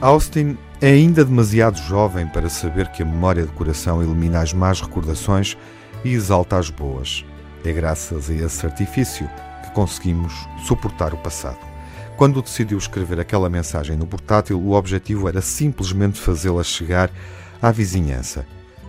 Austin é ainda demasiado jovem para saber que a memória de coração elimina as más recordações e exalta as boas. É graças a esse artifício que conseguimos suportar o passado. Quando decidiu escrever aquela mensagem no portátil, o objetivo era simplesmente fazê-la chegar à vizinhança.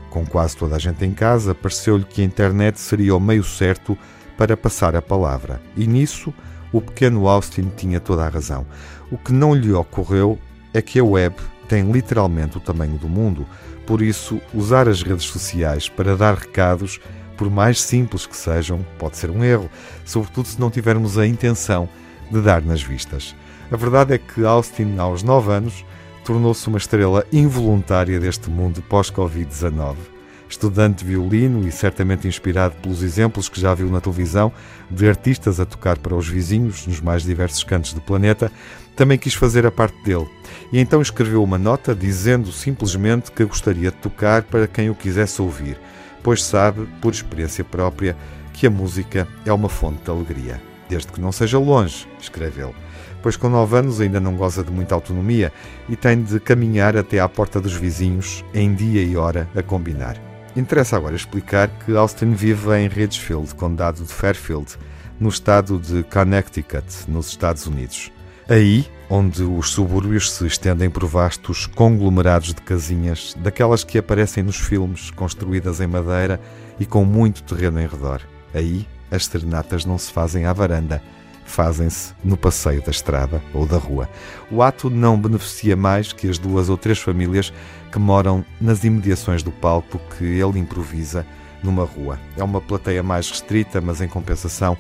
Com quase toda a gente em casa, pareceu-lhe que a internet seria o meio certo para passar a palavra. E nisso, o pequeno Austin tinha toda a razão. O que não lhe ocorreu é que a web tem literalmente o tamanho do mundo. Por isso, usar as redes sociais para dar recados, por mais simples que sejam, pode ser um erro, sobretudo se não tivermos a intenção de dar nas vistas. A verdade é que Austin, aos 9 anos, tornou-se uma estrela involuntária deste mundo pós-Covid-19 estudante de violino e certamente inspirado pelos exemplos que já viu na televisão de artistas a tocar para os vizinhos nos mais diversos cantos do planeta, também quis fazer a parte dele. E então escreveu uma nota dizendo simplesmente que gostaria de tocar para quem o quisesse ouvir, pois sabe, por experiência própria, que a música é uma fonte de alegria. Desde que não seja longe, escreve ele pois com 9 anos ainda não goza de muita autonomia e tem de caminhar até à porta dos vizinhos em dia e hora a combinar. Interessa agora explicar que Austin vive em Ridgefield, condado de Fairfield, no estado de Connecticut, nos Estados Unidos. Aí, onde os subúrbios se estendem por vastos conglomerados de casinhas, daquelas que aparecem nos filmes, construídas em madeira e com muito terreno em redor. Aí, as serenatas não se fazem à varanda, fazem-se no passeio da estrada ou da rua. O ato não beneficia mais que as duas ou três famílias que moram nas imediações do palco que ele improvisa numa rua. É uma plateia mais restrita, mas em compensação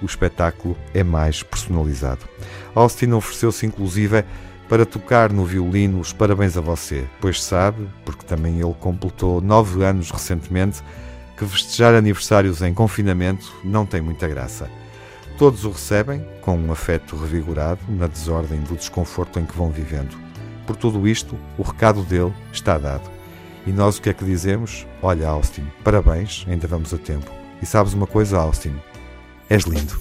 o espetáculo é mais personalizado. Austin ofereceu-se inclusive para tocar no violino os parabéns a você, pois sabe, porque também ele completou nove anos recentemente, que festejar aniversários em confinamento não tem muita graça. Todos o recebem com um afeto revigorado na desordem do desconforto em que vão vivendo. Por tudo isto, o recado dele está dado. E nós o que é que dizemos? Olha, Austin, parabéns, ainda vamos a tempo. E sabes uma coisa, Austin? És lindo.